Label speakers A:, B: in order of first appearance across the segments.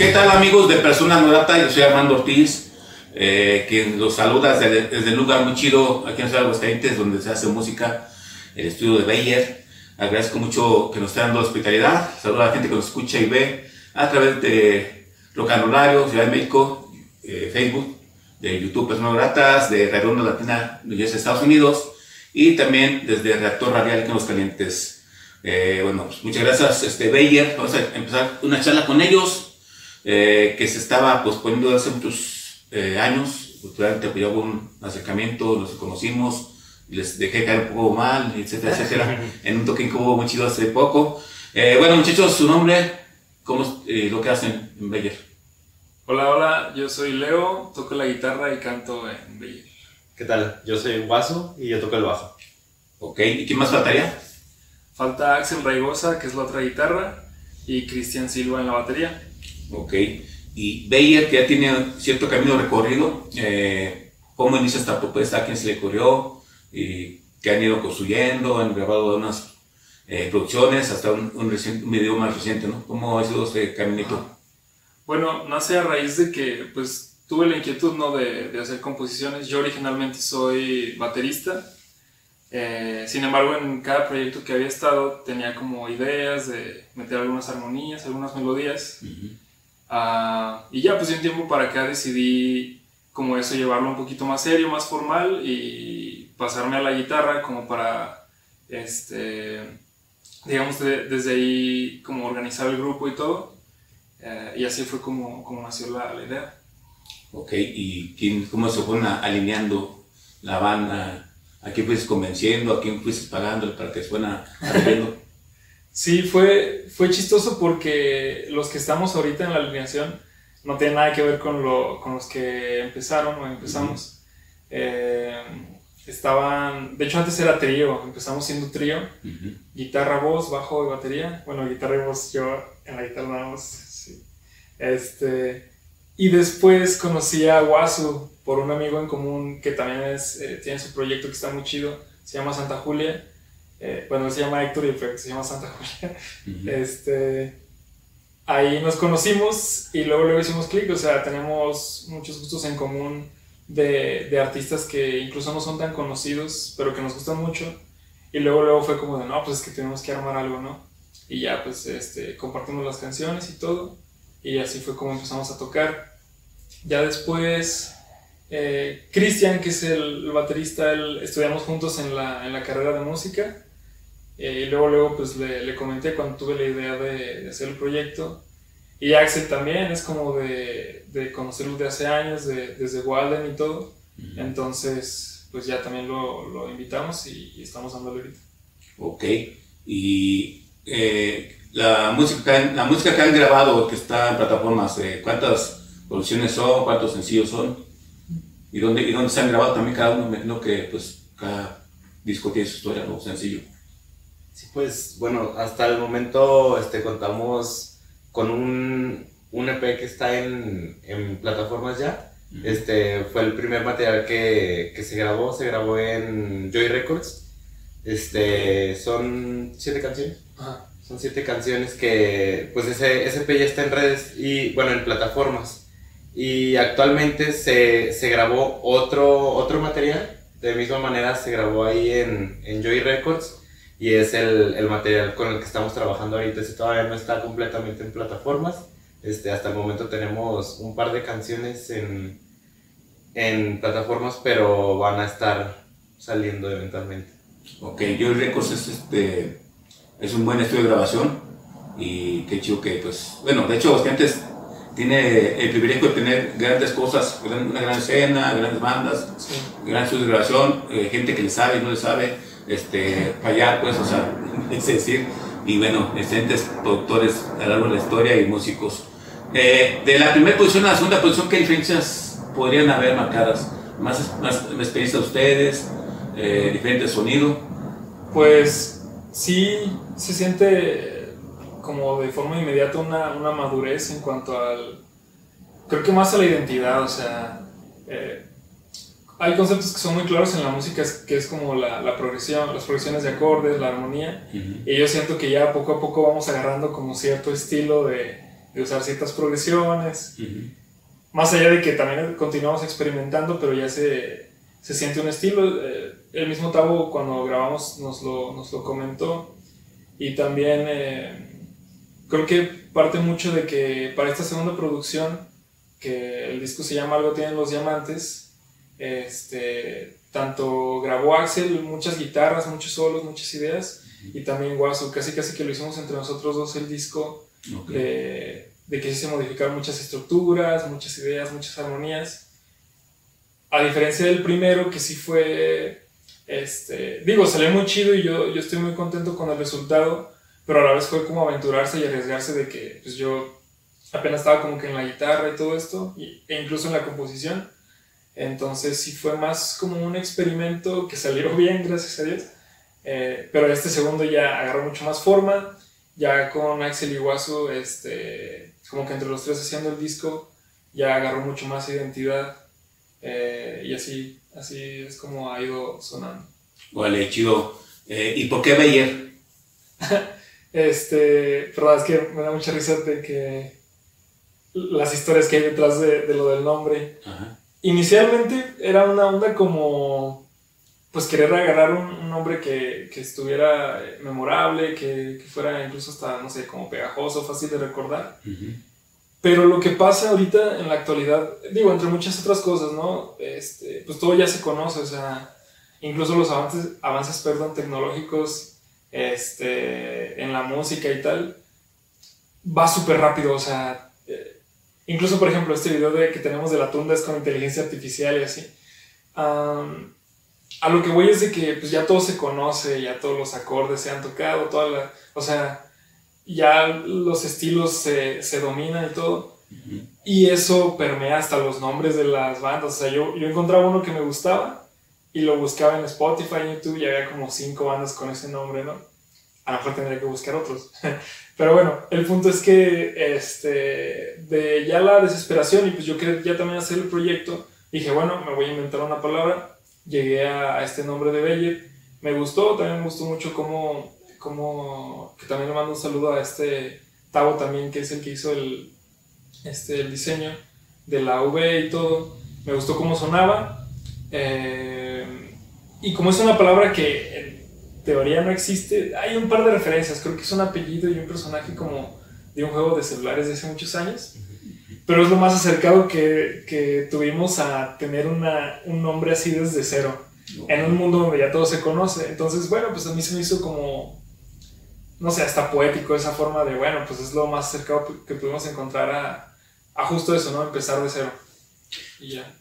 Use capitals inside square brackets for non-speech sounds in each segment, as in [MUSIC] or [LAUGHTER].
A: ¿Qué tal amigos de Persona Norata? Yo soy Armando Ortiz, eh, quien los saluda desde, desde, un lugar muy chido aquí en Ciudad Aguascalientes, donde se hace música, el estudio de Bayer. Agradezco mucho que nos esté dando hospitalidad. Saludo a la gente que nos escucha y ve a través de Locanolario, Ciudad de México, eh, Facebook, de YouTube Personas Gratas, de Radio Onda Latina de Estados Unidos y también desde Reactor Radial en Los Calientes. Eh, bueno, pues muchas gracias, este, Bayer. Vamos a empezar una charla con ellos eh, que se estaba posponiendo hace muchos eh, años. Durante pues, hubo un acercamiento, nos conocimos, les dejé caer un poco mal, etcétera, etcétera, [LAUGHS] en un toque que hubo muy chido hace poco. Eh, bueno, muchachos, su nombre, ¿cómo lo que hacen en Bayer?
B: Hola, hola, yo soy Leo, toco la guitarra y canto en Bayer.
C: ¿Qué tal? Yo soy Guaso y yo toco el bajo.
A: Ok, ¿y quién más faltaría?
B: Falta Axel Raigosa, que es la otra guitarra, y Cristian Silva en la batería.
A: Ok. Y Bayer, que ya tiene cierto camino recorrido, eh, ¿cómo inicia esta propuesta? ¿A quién se le ocurrió? ¿Y qué han ido construyendo? ¿Han grabado unas eh, producciones hasta un, un, video más reciente? ¿no? ¿Cómo ha sido este caminito?
B: Bueno, nace a raíz de que pues, tuve la inquietud ¿no? de, de hacer composiciones. Yo originalmente soy baterista. Eh, sin embargo, en cada proyecto que había estado tenía como ideas de meter algunas armonías, algunas melodías. Uh, y ya, pues de un tiempo para acá decidí como eso llevarlo un poquito más serio, más formal y pasarme a la guitarra como para, este, digamos, de, desde ahí como organizar el grupo y todo. Uh, y así fue como, como nació la, la, idea.
A: Ok, ¿y quién, cómo se fueron alineando la banda? ¿A quién fuiste convenciendo? ¿A quién fuiste pagando para que suena [LAUGHS]
B: Sí, fue, fue chistoso porque los que estamos ahorita en la alineación no tienen nada que ver con, lo, con los que empezaron o empezamos. eh, estaban, de hecho antes era trío, empezamos siendo trío, uh -huh. guitarra, voz, bajo y batería. Bueno, guitarra y voz, yo en la guitarra nada más. Sí. Este, y después conocí a Wasu por un amigo en común que también es, eh, tiene su proyecto que está muy chido, se llama Santa Julia. Eh, bueno, se llama Héctor y el proyecto se llama Santa Julia. Uh -huh. este, ahí nos conocimos y luego luego hicimos clic, o sea, tenemos muchos gustos en común de, de, artistas que incluso no son tan conocidos, pero que nos gustan mucho. Y luego luego fue como de, no, pues es que tenemos que armar algo, ¿no? Y ya, pues, este, compartimos las canciones y todo. Y así fue como empezamos a tocar. Ya después, eh, Cristian, que es el, el baterista, el, estudiamos juntos en la, en la carrera de música. Eh, y luego, luego pues le, le, comenté cuando tuve la idea de, de, hacer el proyecto. Y Axel también es como de, de conocerlo de hace años, de, desde Walden y todo. Uh -huh. Entonces, pues ya también lo, lo invitamos y, y, estamos dándole ahorita.
A: Ok. Y eh, la, música, la música que han grabado, que está en plataformas, eh, ¿cuántas producciones son? ¿Cuántos sencillos son? ¿Y dónde, ¿Y dónde se han grabado también cada uno? Me imagino que pues cada disco tiene su historia, ¿no? Sencillo.
C: Sí, pues bueno, hasta el momento este, contamos con un, un EP que está en, en plataformas ya. Este fue el primer material que, que, se grabó, se grabó en Joy Records. Este, son siete canciones.
B: Ajá.
C: Son siete canciones que, pues ese, ese EP ya está en redes y, bueno, en plataformas. Y actualmente se, se grabó otro, otro material. De misma manera se grabó ahí en, en Joy Records y es el, el, material con el que estamos trabajando ahorita. Ese todavía no está completamente en plataformas. Este, hasta el momento tenemos un par de canciones en, en plataformas, pero van a estar saliendo eventualmente.
A: Ok, Joy Records es, este, es un buen estudio de grabación y qué chido que, pues, bueno, de hecho, antes tiene el privilegio de tener grandes cosas, una gran escena, grandes bandas, sí. gran estudio de grabación, eh, gente que le sabe y no le sabe este, fallar, pues, o sea, [LAUGHS] es decir, y bueno, excelentes productores a lo largo de la historia y músicos. Eh, de la primera posición a la segunda posición, ¿qué diferencias podrían haber marcadas? ¿Más, más experiencia de ustedes? Eh, ¿Diferente sonido?
B: Pues sí se siente como de forma inmediata una, una madurez en cuanto al... Creo que más a la identidad, o sea... Eh, hay conceptos que son muy claros en la música, que es como la, la progresión, las progresiones de acordes, la armonía. Y yo siento que ya poco a poco vamos agarrando como cierto estilo de, de usar ciertas progresiones. Más allá de que también continuamos experimentando, pero ya se, se siente un estilo. Eh, el mismo Tavo cuando grabamos nos lo, nos lo comentó. Y también eh, creo que parte mucho de que para esta segunda producción, que el disco se llama Algo tienen los diamantes, este, tanto grabó Axel muchas guitarras, muchos solos, muchas ideas, y también Guaso, casi casi que lo hicimos entre nosotros dos el disco, de, de, que se modificaron muchas estructuras, muchas ideas, muchas armonías. A diferencia del primero, que sí fue, este, digo, salió muy chido y yo, yo estoy muy contento con el resultado, pero a la vez fue como aventurarse y arriesgarse de que pues yo apenas estaba como que en la guitarra y todo esto, e incluso en la composición entonces sí fue más como un experimento que salió [LAUGHS] bien, gracias a Dios. Eh, pero este segundo ya agarró mucho más forma. Ya con Axel Iguazu, este, como que entre los tres haciendo el disco, ya agarró mucho más identidad. Eh, y así, así es como ha ido sonando.
A: Vale, chido. Eh, ¿Y por qué Bayer? [LAUGHS]
B: este, pero es que me da mucha risa de que las historias que hay detrás de, de lo del nombre. Ajá inicialmente era una onda como, pues querer agarrar un, nombre que, que, estuviera memorable, que, que, fuera incluso hasta, no sé, como pegajoso, fácil de recordar. Pero lo que pasa ahorita en la actualidad, digo, entre muchas otras cosas, ¿no? Este, pues todo ya se conoce, o sea, incluso los avances, avances perdón, tecnológicos este, en la música y tal, va súper rápido, o sea, Incluso, por ejemplo, este video de, que tenemos de la tunda es con inteligencia artificial y así. a lo que voy es de que pues, ya todo se conoce, ya todos los acordes se han tocado, toda la, o sea, ya los estilos se, se dominan y todo. Y eso permea hasta los nombres de las bandas. O sea, yo, yo encontraba uno que me gustaba y lo buscaba en Spotify, en YouTube y había como cinco bandas con ese nombre, ¿no? A lo mejor tendría que buscar otros. [LAUGHS] Pero bueno, el punto es que este, de ya la desesperación y pues yo quería ya también hacer el proyecto, dije, bueno, me voy a inventar una palabra, llegué a, este nombre de Beyer, me gustó, también me gustó mucho cómo, cómo que también le mando un saludo a este Tavo también, que es el que hizo el, este, el diseño de la V y todo, me gustó cómo sonaba, eh, y como es una palabra que teoría no existe. Hay un par de referencias, creo que es un apellido y un personaje como de un juego de celulares de hace muchos años. Pero es lo más acercado que, que tuvimos a tener una, un nombre así desde cero, en un mundo donde ya todo se conoce. Entonces, bueno, pues a mí se me hizo como, no sé, hasta poético esa forma de, bueno, pues es lo más cercano que pudimos encontrar a, a justo eso, ¿no? Empezar de cero. Y ya.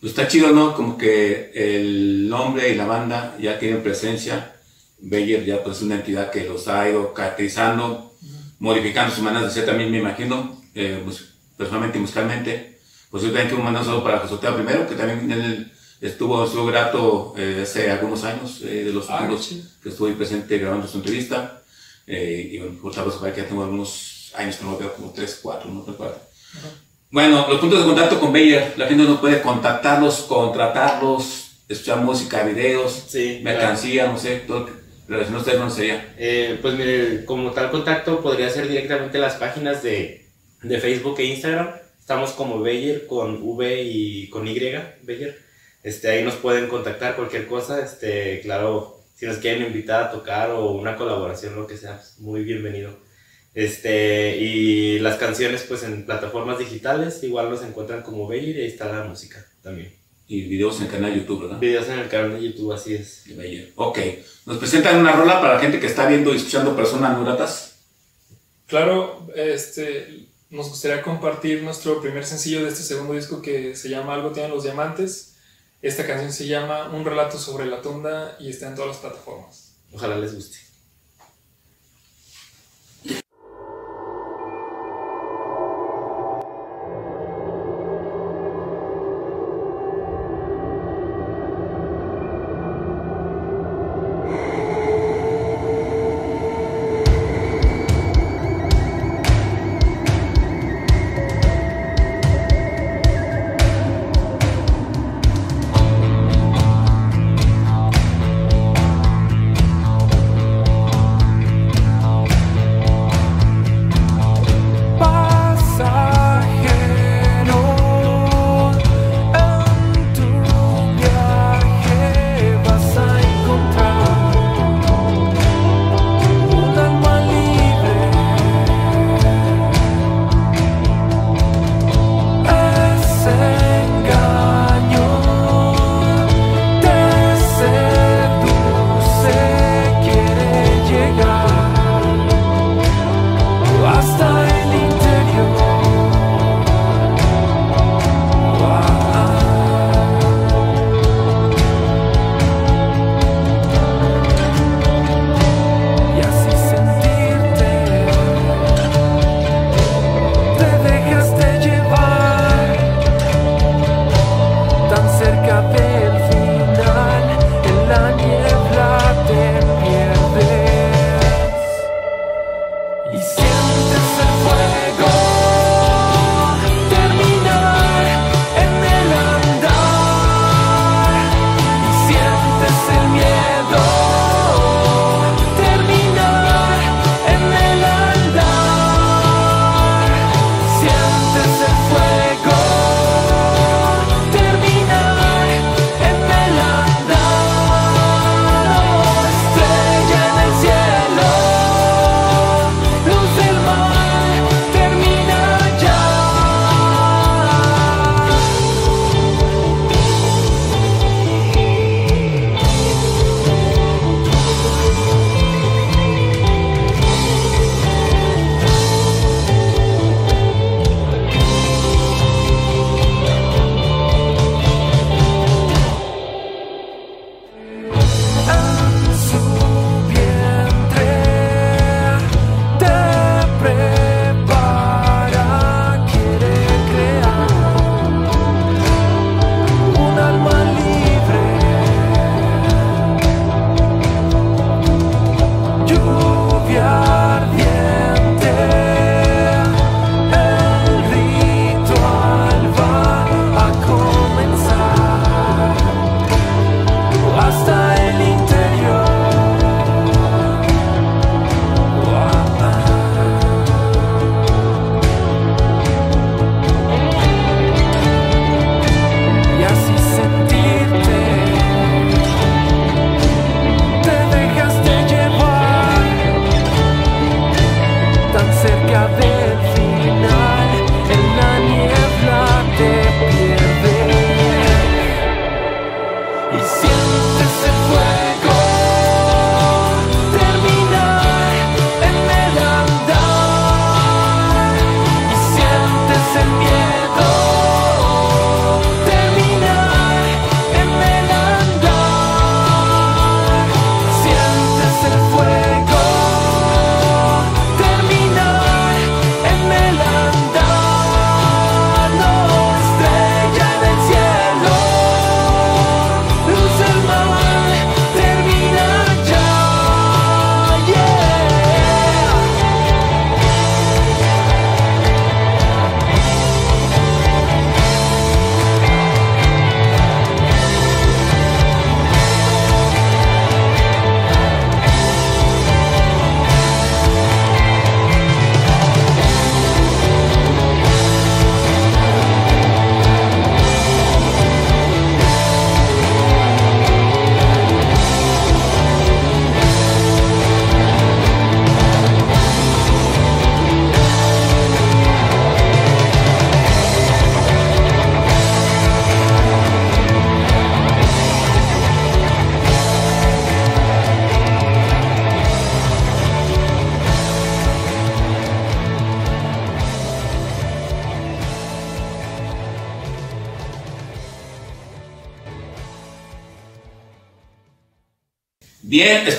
A: Pues está chido, ¿no? Como que el nombre y la banda ya tienen presencia Beyer ya pues es una entidad que los ha ido caracterizando, modificando su manera de ser también, me imagino, eh, pues, personalmente y musicalmente. Pues yo también quiero mandar un saludo para Josoteo primero, que también él estuvo, estuvo grato eh, hace algunos años, eh, de los ah, que estuve presente grabando su entrevista. y bueno, por favor, que ya tengo algunos años que no lo veo, como 3, 4, no recuerdo. Bueno, los puntos de contacto con Beyer, la gente no puede contactarlos, contratarlos, escuchar música, videos, mercancía, no sé, todo ¿Relación usted no sería?
C: Eh, pues mire, como tal contacto podría ser directamente las páginas de, de Facebook e Instagram. Estamos como Beyer con V y con Y, Beyer. Este, ahí nos pueden contactar cualquier cosa. Este, claro, si nos quieren invitar a tocar o una colaboración, lo que sea, pues, muy bienvenido. Este, y las canciones, pues en plataformas digitales, igual nos encuentran como Beyer y ahí está la música también.
A: Y videos en el canal de YouTube, ¿verdad?
C: Videos en el canal de YouTube, así es.
A: Ok. ¿Nos presentan una rola para la gente que está viendo y escuchando personas no
B: Claro, este, nos gustaría compartir nuestro primer sencillo de este segundo disco que se llama Algo tienen los diamantes. Esta canción se llama Un relato sobre la tunda y está en todas las plataformas.
D: Ojalá les guste.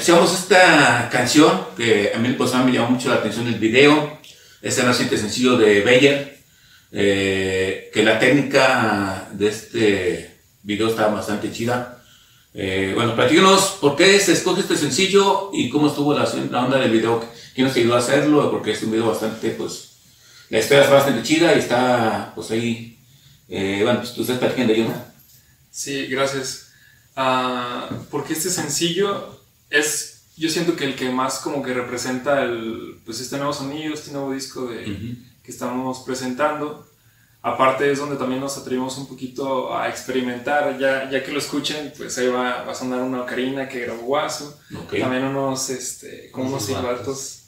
A: Escuchamos esta canción que a mí pues, me llamó mucho la atención el video. Este reciente sencillo de Bayer. eh, que la técnica de este video está bastante chida. Eh, bueno, platícanos por qué se escoge este sencillo y cómo estuvo la, la onda del video. ¿Quién nos ayudó a hacerlo? Porque es un video bastante, pues, la historia está bastante chida y está, pues ahí. Eh, bueno, pues ustedes platican de ello, ¿no?
B: Sí, gracias. Ah, porque este sencillo es, yo siento que el que más como que representa el, pues este nuevo sonido, este nuevo disco de, que estamos presentando. Aparte es donde también nos atrevimos un poquito a experimentar, ya, ya que lo escuchen, pues ahí va, va a sonar una ocarina que grabó Guaso,
A: Ok.
B: también unos, este, como unos silbatos,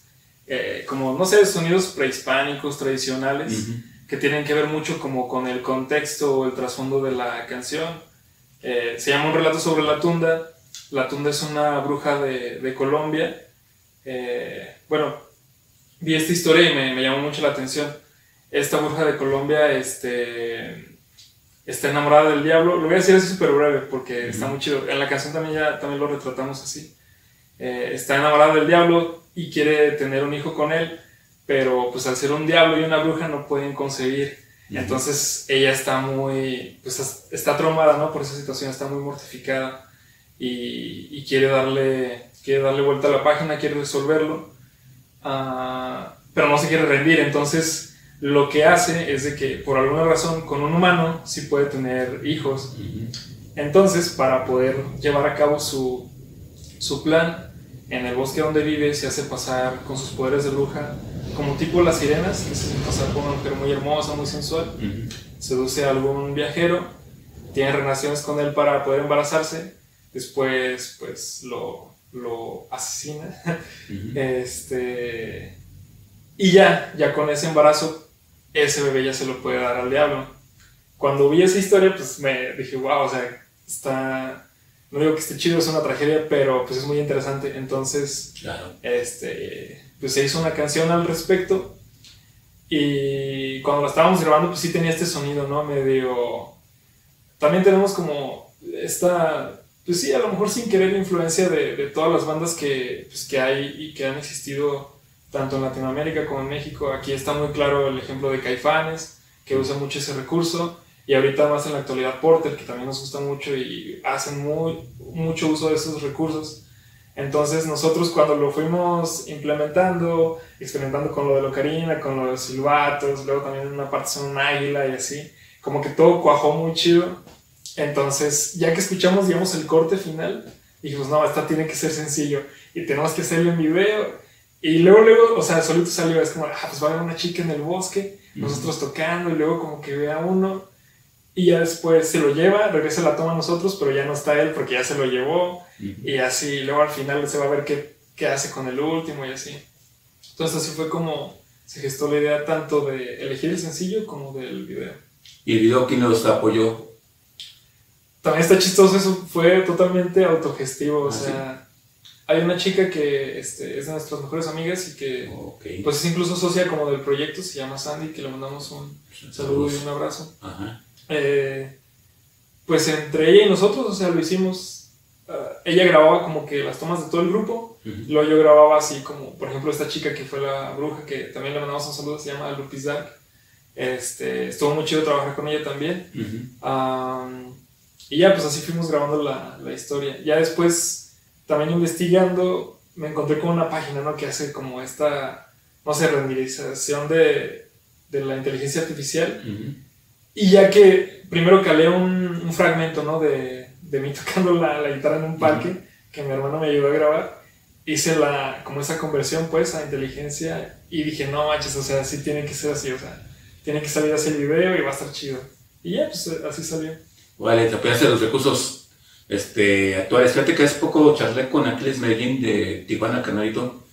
B: eh, como, no sé, sonidos prehispánicos, tradicionales,
A: Ujú.
B: que tienen que ver mucho como con el contexto o el trasfondo de la canción. Eh, se llama Un relato sobre la tunda. La tunda es una bruja de, de Colombia. Eh, bueno, vi esta historia y me, me llamó mucho la atención. Esta bruja de Colombia este, está enamorada del diablo. Lo voy a decir así súper breve porque está muy chido. En la canción también, ya, también lo retratamos así. Eh, está enamorada del diablo y quiere tener un hijo con él, pero pues al ser un diablo y una bruja no pueden concebir. Entonces ella está muy, pues está traumada, ¿no? Por esa situación, está muy mortificada y, y quiere, darle, quiere darle vuelta a la página, quiere resolverlo, ah, pero no se quiere rendir. Entonces lo que hace es de que por alguna razón con un humano sí puede tener hijos. Entonces para poder llevar a cabo su, su plan, en el bosque donde vive se hace pasar con sus poderes de bruja como tipo las sirenas, que se hace pasar por una mujer muy hermosa, muy sensual seduce a algún viajero, tiene relaciones con él para poder embarazarse, después pues lo, lo asesina, este, y ya, ya con ese embarazo, ese bebé ya se lo puede dar al diablo. Cuando vi esa historia, pues me dije, wow, o sea, está, no digo que esté chido, es una tragedia, pero pues es muy interesante, entonces
A: Claro.
B: este, pues se hizo una canción al respecto y cuando la estábamos grabando pues sí tenía este sonido, ¿no? Medio... También tenemos como esta, pues sí, a lo mejor sin querer influencia de, de todas las bandas que, pues, que hay y que han existido tanto en Latinoamérica como en México. Aquí está muy claro el ejemplo de Caifanes, que usa mucho ese recurso. Y ahorita más en la actualidad Porter, que también nos gusta mucho y hacen muy, mucho uso de esos recursos. Entonces nosotros cuando lo fuimos implementando, experimentando con lo de la ocarina, con los silbatos, luego también en una parte son un águila y así, como que todo cuajó muy chido. Entonces ya que escuchamos, digamos, el corte final, dijimos, no, esta tiene que ser sencillo y tenemos que hacerlo en video. Y luego, luego, o sea, solito salió, es como, ah, pues va a haber una chica en el bosque, nosotros tocando y luego como que ve a uno y ya después se lo lleva, regresa la toma a nosotros, pero ya no está él porque ya se lo llevó. Y así, luego al final se va a ver qué, qué hace con el último y así. Entonces así fue como se gestó la idea tanto de elegir el sencillo como del video.
A: ¿Y el video quién nos apoyó?
B: También está chistoso, eso fue totalmente autogestivo, o
A: Ah,
B: sea, hay una chica que este, es de nuestras mejores amigas y que
A: Ok.
B: pues es incluso socia como del proyecto, se llama Sandy, que le mandamos un saludo y un abrazo.
A: Ajá.
B: Eh, pues entre ella y nosotros, o sea, lo hicimos. ah, ella grababa como que las tomas de todo el grupo,
A: Ujú.
B: luego yo grababa así como, por ejemplo, esta chica que fue la bruja, que también le mandamos un saludo, se llama Lupis Dark. Este, estuvo muy chido trabajar con ella también.
A: Ujú.
B: Am, y ya, pues así fuimos grabando la, la historia. Ya después, también investigando, me encontré con una página, ¿no? Que hace como esta, no sé, renderización de, de la inteligencia artificial.
A: Ujú.
B: Y ya que primero calé un, un fragmento, ¿no? De, de mí [LAUGHS] tocando la, la guitarra en un parque, que mi hermano me ayudó a grabar, hice la, como esa conversión, pues, a inteligencia y dije, no manches, o sea, sí tiene que ser así, o sea, tiene que salir así el video y va a estar chido. Y ya, pues, así salió.
A: Vale, te apoyaste de los recursos este, actuales. Fíjate que hace poco charlé con Aquiles Medellín de Tijuana, Canarito,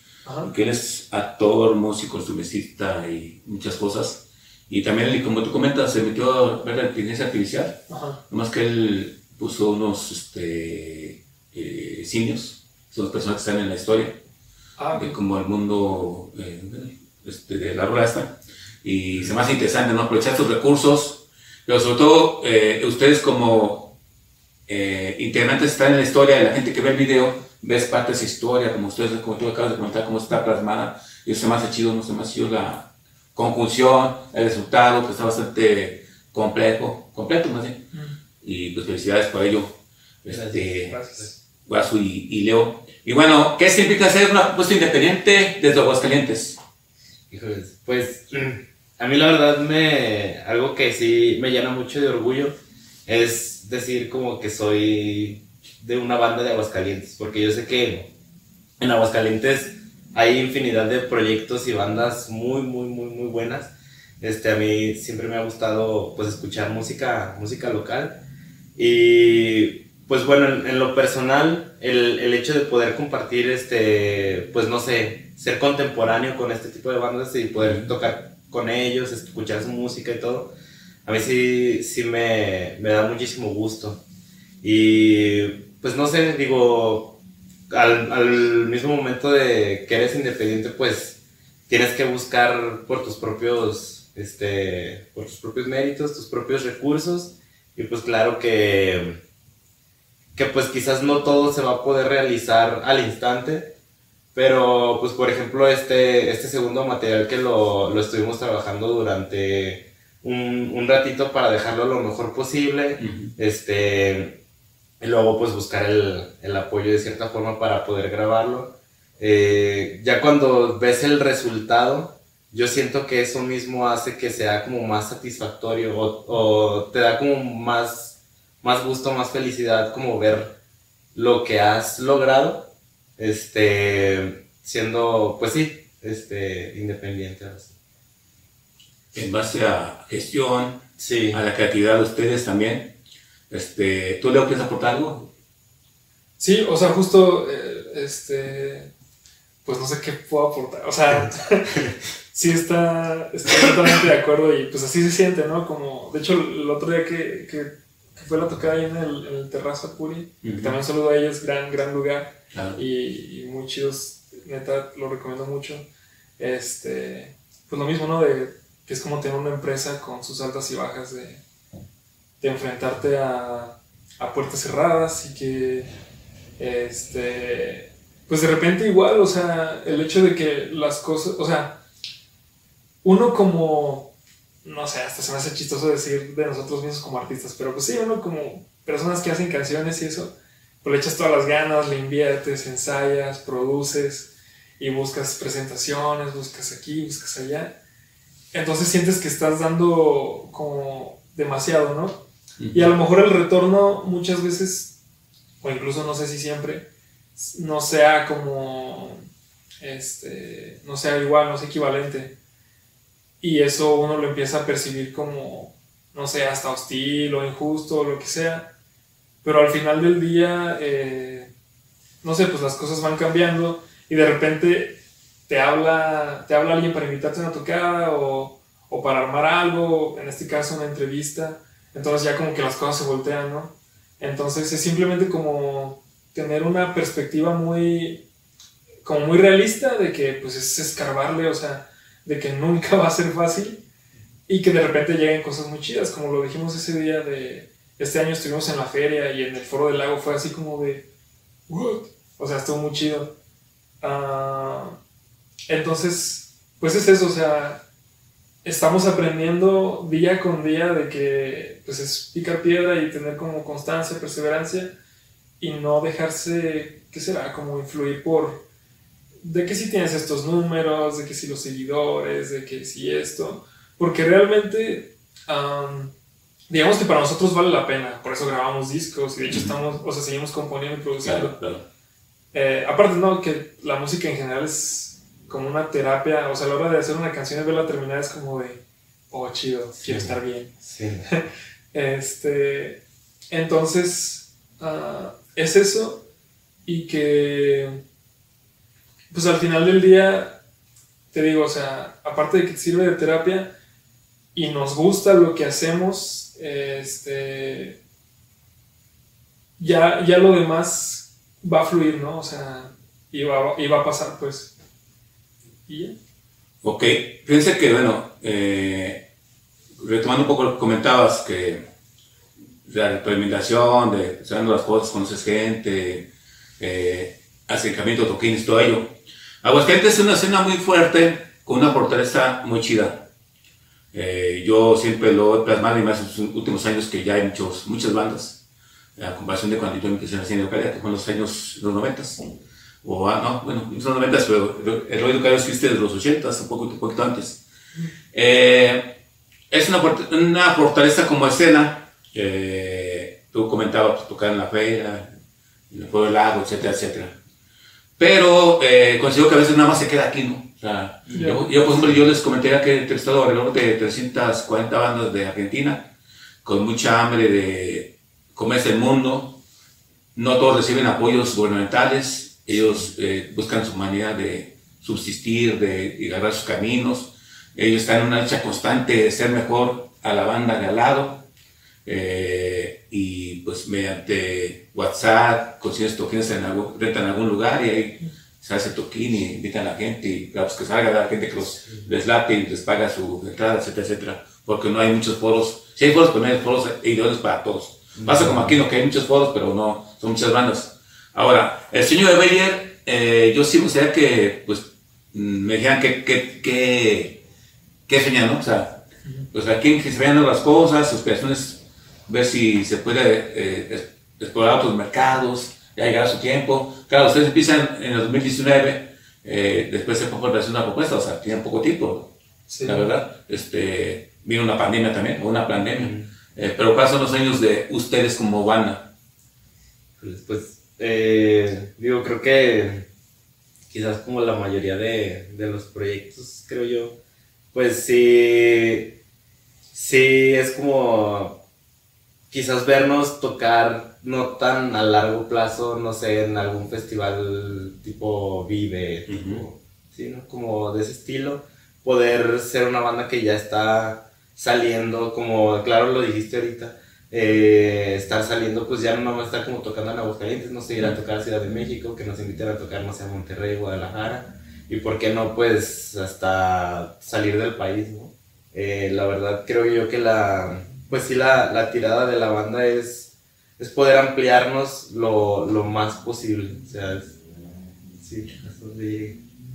A: que él es actor, músico, instrumentista y muchas cosas. Y también, como tú comentas, se metió a ver la inteligencia artificial.
B: Ajá.
A: Nomás que él puso unos este, eh, simios, son los personajes que están en la historia,
B: Ah,
A: de como el mundo eh, este, de la rueda esta. Y se me hace interesante, ¿no? Aprovechar sus recursos, pero sobre todo eh, ustedes como eh, integrantes están en la historia, la gente que ve el video, ves parte de esa historia, como ustedes, como tú acabas de comentar, cómo está plasmada, y eso se me hace chido, no se me hace chido la conjunción, el resultado, que está bastante complejo, completo más bien, y pues felicidades por ello, este,
B: Gracias.
A: Guasu y, y Leo. Y bueno, ¿qué significa ser una propuesta independiente desde Aguascalientes?
C: Híjoles, pues a mí la verdad me algo que sí me llena mucho de orgullo es decir como que soy de una banda de Aguascalientes, porque yo sé que en Aguascalientes hay infinidad de proyectos y bandas muy muy muy muy buenas. Este a mí siempre me ha gustado pues escuchar música música local y pues bueno, en, en lo personal, el, el, hecho de poder compartir, este, pues no sé, ser contemporáneo con este tipo de bandas y poder tocar con ellos, escuchar su música y todo, a mí sí, sí me, me da muchísimo gusto. Y pues no sé, digo, al, al mismo momento de que eres independiente, pues tienes que buscar por tus propios, este, por tus propios méritos, tus propios recursos. Y pues claro que que pues quizás no todo se va a poder realizar al instante, pero pues por ejemplo este, este segundo material que lo, lo estuvimos trabajando durante un, un, ratito para dejarlo lo mejor posible, uh -huh. este, y luego pues buscar el, el, apoyo de cierta forma para poder grabarlo. Eh, ya cuando ves el resultado, yo siento que eso mismo hace que sea como más satisfactorio o, o te da como más más gusto, más felicidad, como ver lo que has logrado, este, siendo, pues sí, este, independiente. Así.
A: En base a gestión,
C: sí.
A: a la creatividad de ustedes también. Este, ¿Tú, Leo, quieres aportar algo?
B: Sí, o sea, justo, eh, este, pues no sé qué puedo aportar. O sea, [LAUGHS] sí está, estoy totalmente de acuerdo y pues así se siente, ¿no? Como, de hecho, el otro día que, que fue la tocada ahí en el, en el Terrazo Puri. Uh -huh. También saludo a ellos, gran, gran lugar.
A: Claro.
B: Y, y, muy chidos, neta, lo recomiendo mucho. Este, pues lo mismo, ¿no? De que es como tener una empresa con sus altas y bajas, de, de enfrentarte a, a puertas cerradas y que, este, pues de repente igual, o sea, el hecho de que las cosas, o sea, uno como no sé, hasta se me hace chistoso decir de nosotros mismos como artistas, pero pues sí, uno como personas que hacen canciones y eso, pues le echas todas las ganas, le inviertes, ensayas, produces y buscas presentaciones, buscas aquí, buscas allá. Entonces sientes que estás dando como demasiado, ¿no? Uh -huh. Y a lo mejor el retorno muchas veces, o incluso no sé si siempre, no sea como, este, no sea igual, no sea equivalente y eso uno lo empieza a percibir como, no sé, hasta hostil o injusto o lo que sea. Pero al final del día, eh, no sé, pues las cosas van cambiando y de repente te habla, te habla alguien para invitarte a una tocada o, o para armar algo, en este caso una entrevista. Entonces ya como que las cosas se voltean, ¿no? Entonces es simplemente como tener una perspectiva muy, como muy realista de que pues es escarbarle, o sea, de que nunca va a ser fácil y que de repente lleguen cosas muy chidas, como lo dijimos ese día de, este año estuvimos en la feria y en el foro del lago fue así como de, what? O sea, estuvo muy chido. Uh, entonces, pues es eso, o sea, estamos aprendiendo día con día de que pues es picar piedra y tener como constancia, perseverancia y no dejarse, ¿qué será? Como influir por de que si tienes estos números, de que si los seguidores, de que si esto, porque realmente, um, digamos que para nosotros vale la pena, por eso grabamos discos y de hecho estamos, o sea, seguimos componiendo y produciendo.
A: Claro, claro.
B: Eh, aparte, no, que la música en general es como una terapia, o sea, a la hora de hacer una canción y verla terminar es como de, oh, chido, sí. quiero estar bien.
C: Sí. [LAUGHS]
B: este, entonces, uh, es eso y que pues al final del día, te digo, o sea, aparte de que sirve de terapia y nos gusta lo que hacemos, este, ya, ya lo demás va a fluir, ¿no? O sea, y va, a pasar, pues. Y ya.
A: Ok, fíjense que, bueno, eh, retomando un poco lo que comentabas, que la retroalimentación, de haciendo las cosas, conoces gente, eh, acercamiento, toquines, todo ello. Aguascalientes es una escena muy fuerte, con una fortaleza muy chida. Eh, yo siempre lo he plasmado y más en los últimos años que ya hay muchos, muchas bandas, a comparación de cuando yo empecé haciendo localidad, que fue en los años los 90 o ah, no, bueno, en los 90 pero el rollo local existe desde los 80 un poco, un poquito antes. Eh, es una, una fortaleza como escena, eh, tú comentabas pues, tocar en la feria, en el pueblo del lago, etcétera, etcétera. Pero eh, considero que a veces nada más se queda aquí, ¿no? O sea, yo, por ejemplo, yo les comenté que he entrevistado alrededor de 340 bandas de Argentina, con mucha hambre de comerse el mundo. No todos reciben apoyos gubernamentales, ellos eh, buscan su manera de subsistir, de agarrar sus caminos. Ellos están en una lucha constante de ser mejor a la banda de al lado. Eh, y pues mediante WhatsApp consigues toquines en algún, rentan en algún lugar y ahí se hace toquín y invitan a la gente y pues que salga la gente que los, les y les paga su entrada, etcétera, etcétera. Porque no hay muchos foros. Sí hay foros, pero no hay foros ideales para todos. Pasa como aquí, no que hay muchos foros, pero no, son muchas bandas. Ahora, el sueño de Bayer, eh, yo sí me gustaría que, pues, me dijeran qué que, que, que ¿no? O sea, pues aquí que se vean las cosas, sus creaciones ver si se puede eh, explorar otros mercados, ya llegará su tiempo. Claro, ustedes empiezan en el 2019, eh, después se ponen una propuesta, o sea, tienen poco tiempo, la verdad. Este, vino una pandemia también, o una pandemia. Eh, pero ¿cuáles son los años de ustedes como banda?
C: Pues, pues digo, creo que quizás como la mayoría de, de los proyectos, creo yo, pues sí, sí es como quizás vernos tocar no tan a largo plazo, no sé, en algún festival tipo Vive, ¿sí, no? como de ese estilo, poder ser una banda que ya está saliendo, como claro lo dijiste ahorita, eh, estar saliendo, pues ya no vamos a estar como tocando en Aguascalientes, no sé, ir a tocar a Ciudad de México, que nos inviten a tocar, no sé, a Monterrey, Guadalajara, y por qué no, pues hasta salir del país, ¿no? Eh, la verdad creo yo que la pues sí, la, la, tirada de la banda es, es poder ampliarnos lo, lo más posible. O sea, sí,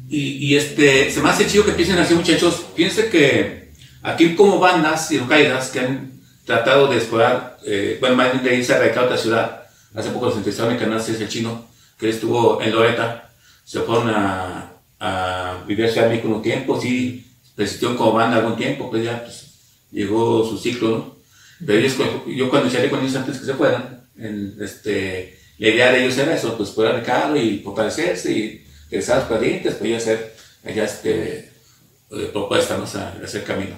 A: y, y, este, se me hace chido que empiecen así, muchachos. Fíjense que aquí, como bandas y caídas que han tratado de explorar, eh, bueno, más bien de irse a otra ciudad. Hace poco los entrevistaron en canal es el chino, que estuvo en Loreta. Se fueron a, a vivir a Ciudad México un tiempo, sí, resistió como banda algún tiempo, pues ya pues, llegó su ciclo, ¿no? Pero ellos, yo cuando charlé con ellos antes que se fueran, en, este, la idea de ellos era eso, pues poder recado y fortalecerse y regresar a los pendientes, pues ya hacer allá este, eh, propuestas, ¿no? O hacer camino.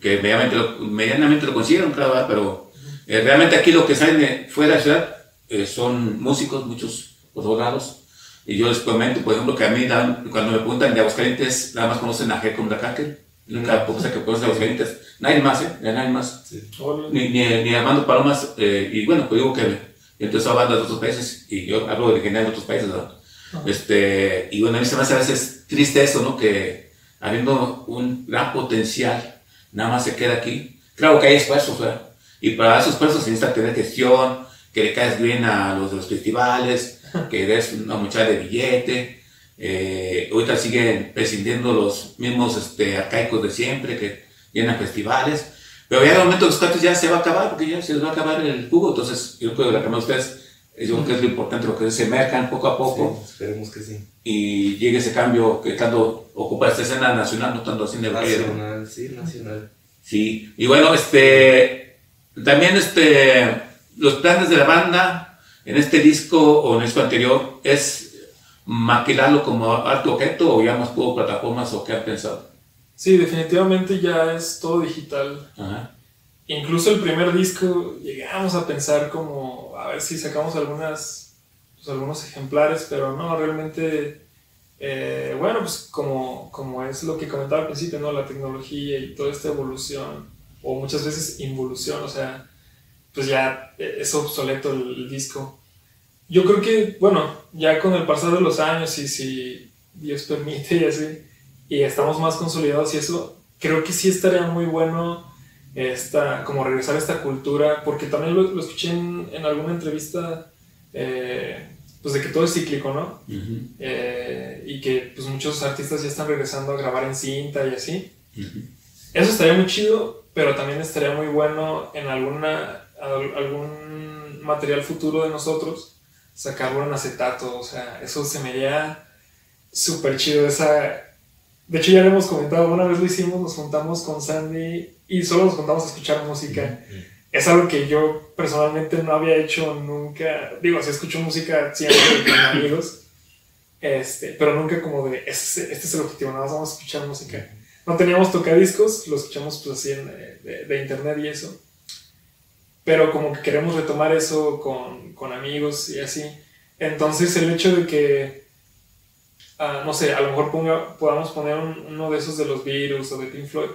A: Que medianamente lo, medianamente lo consiguieron, claro, pero eh, realmente aquí lo que salen fuera de la ciudad eh, son músicos, muchos lados. Y yo les comento, por ejemplo, que a mí cuando me preguntan de Aguascalientes, nada más conocen a G. Dracakel Nunca poco que conoce a Aguascalientes. Nadie más, ¿eh? Nadie más. Ni, ni, ni, Armando Palomas. Eh, y bueno, pues digo que entonces a bandas de otros países. Y yo hablo de general de otros países, ¿no? Este, y bueno, a mí se me hace a veces triste eso, ¿no? Que habiendo un gran potencial, nada más se queda aquí. Claro que hay esfuerzos, ¿verdad? Y para esos esfuerzos se necesita tener gestión, que le caes bien a los de los festivales, [LAUGHS] que des una muchacha de billete, eh, ahorita siguen prescindiendo los mismos este, arcaicos de siempre que llenan festivales. Pero ya el momento de los cuates ya se va a acabar, porque ya se les va a acabar el jugo. Entonces, yo creo que la que ustedes, yo creo que es lo importante, lo que se mercan poco a poco.
C: esperemos que sí.
A: Y llegue ese cambio que tanto ocupa esta escena nacional, no tanto así
C: Nacional, sí, nacional.
A: Sí, y bueno, este, también este, los planes de la banda en este disco o en el disco anterior es maquilarlo como alto objeto o ya más puedo plataformas o qué han pensado?
B: Sí, definitivamente ya es todo digital. Incluso el primer disco llegamos a pensar como a ver si sacamos algunas, pues, algunos ejemplares, pero no, realmente, eh, bueno, pues como, como es lo que comentaba al principio, ¿no? La tecnología y toda esta evolución, o muchas veces involución, o sea, pues ya es obsoleto el disco yo creo que, bueno, ya con el pasar de los años y si Dios permite y así, y estamos más consolidados y eso, creo que sí estaría muy bueno esta, como regresar a esta cultura, porque también lo, lo escuché en, en, alguna entrevista, eh, pues de que todo es cíclico, ¿no?
A: Uh -huh.
B: eh, y que pues muchos artistas ya están regresando a grabar en cinta y así.
A: Uh -huh.
B: Eso estaría muy chido, pero también estaría muy bueno en alguna, algún material futuro de nosotros sacarlo en acetato, o sea, eso se me haría súper chido, esa... De hecho ya lo hemos comentado, una vez lo hicimos, nos juntamos con Sandy y solo nos juntamos a escuchar música. Es algo que yo personalmente no había hecho nunca, digo, si escucho música siempre con [COUGHS] amigos, este, pero nunca como de, este, este es el objetivo, nada más vamos a escuchar música. No teníamos tocadiscos, lo escuchamos pues así en, de, de internet y eso pero como que queremos retomar eso con, con amigos y así. Entonces el hecho de que, uh, no sé, a lo mejor ponga, podamos poner un, uno de esos de los virus o de Pink Floyd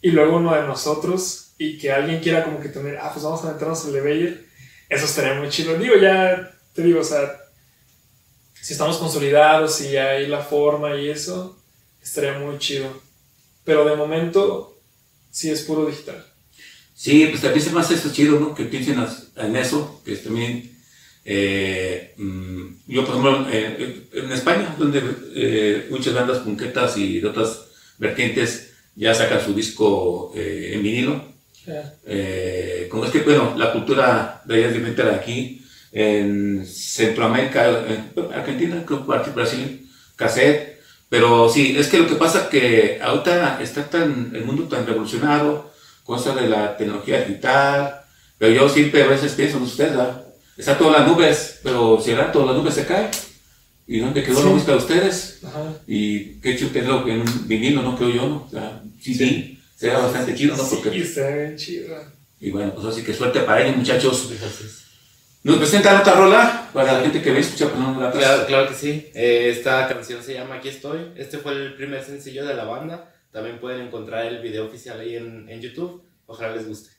B: y luego uno de nosotros y que alguien quiera como que tener, ah, pues vamos a meternos el de Bayer, eso estaría muy chido. Digo, ya te digo, o sea, si estamos consolidados y hay la forma y eso, estaría muy chido. Pero de momento, sí es puro digital.
A: Sí, pues también se me hace eso chido, ¿no? Que piensen en eso, que es también, eh, yo por ejemplo, eh, en España, donde eh, muchas bandas punquetas y de otras vertientes ya sacan su disco eh, en vinilo.
B: Yeah.
A: como es que, bueno, la cultura de allá es diferente de aquí, en Centroamérica, en Argentina, creo que Brasil, cassette, pero sí, es que lo que pasa que ahorita está tan, el mundo tan revolucionado, cosas de la tecnología digital, pero yo siempre a veces pienso en ustedes, ¿verdad? Está todas las nubes, pero si era todas las nubes se caen. ¿Y dónde quedó
B: Sí.
A: la música de ustedes?
B: Ajá.
A: Y qué chido tenerlo en un vinilo, ¿no? Creo yo, ¿no? O sea, sí, sí, sería bastante chido, ¿no? Porque,
B: Sí, está bien chido.
A: y bueno, pues así que suerte para ellos, muchachos. ¿Nos presentan otra rola para la gente que ve escucha Personas Gratas?
C: Claro, claro que sí. Eh, esta canción se llama Aquí estoy. Este fue el primer sencillo de la banda. También pueden encontrar el video oficial ahí en, en YouTube. Ojalá les guste.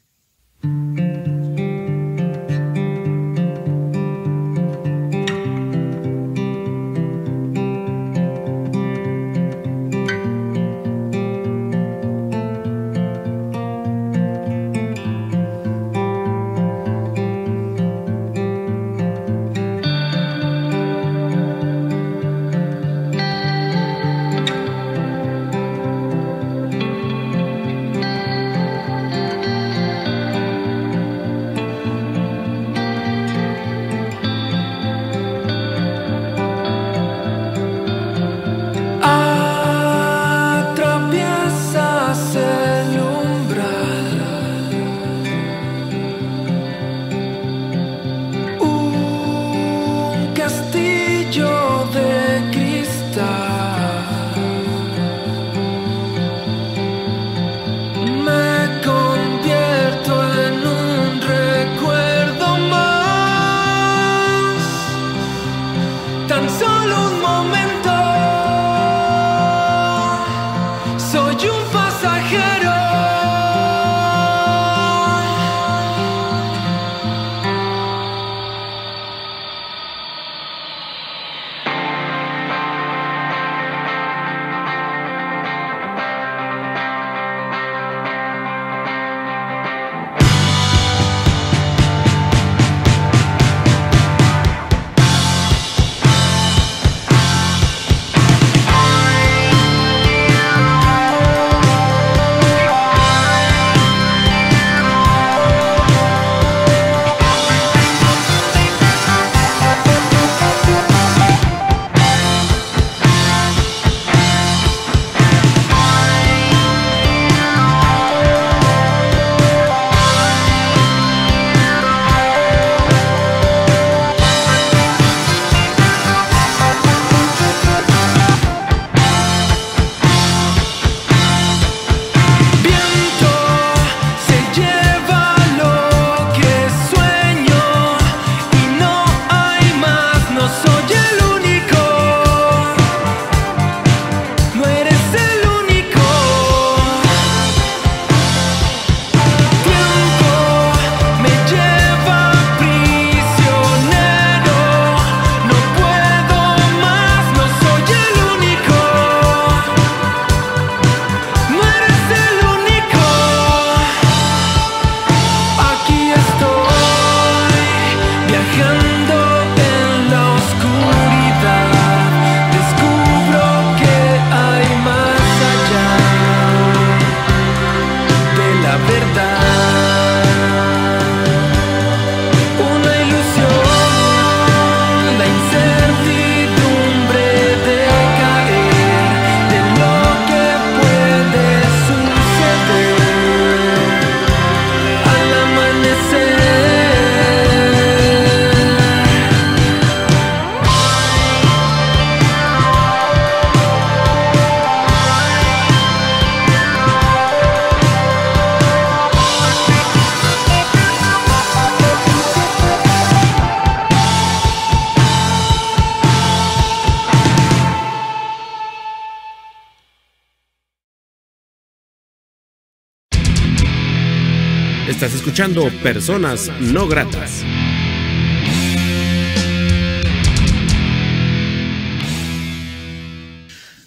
E: Personas No Gratas.